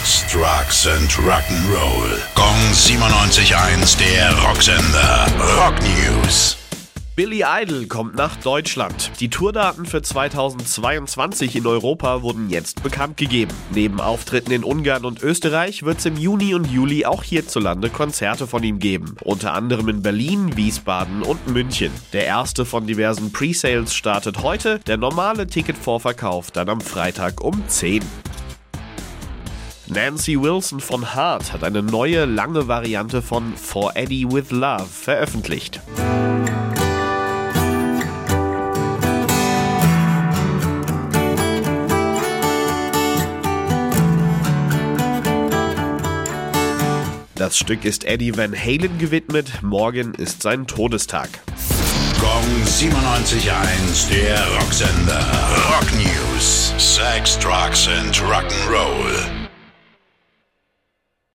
Sex, Drugs and Rock'n'Roll. Gong 97.1, der Rocksender. Rock News. Billy Idol kommt nach Deutschland. Die Tourdaten für 2022 in Europa wurden jetzt bekannt gegeben. Neben Auftritten in Ungarn und Österreich wird es im Juni und Juli auch hierzulande Konzerte von ihm geben. Unter anderem in Berlin, Wiesbaden und München. Der erste von diversen Presales startet heute, der normale Ticketvorverkauf dann am Freitag um 10. Nancy Wilson von Heart hat eine neue lange Variante von For Eddie with Love veröffentlicht. Das Stück ist Eddie Van Halen gewidmet. Morgen ist sein Todestag. Gong 97.1, der Rocksender. Rock News. Sex, Drugs and Rock'n'Roll.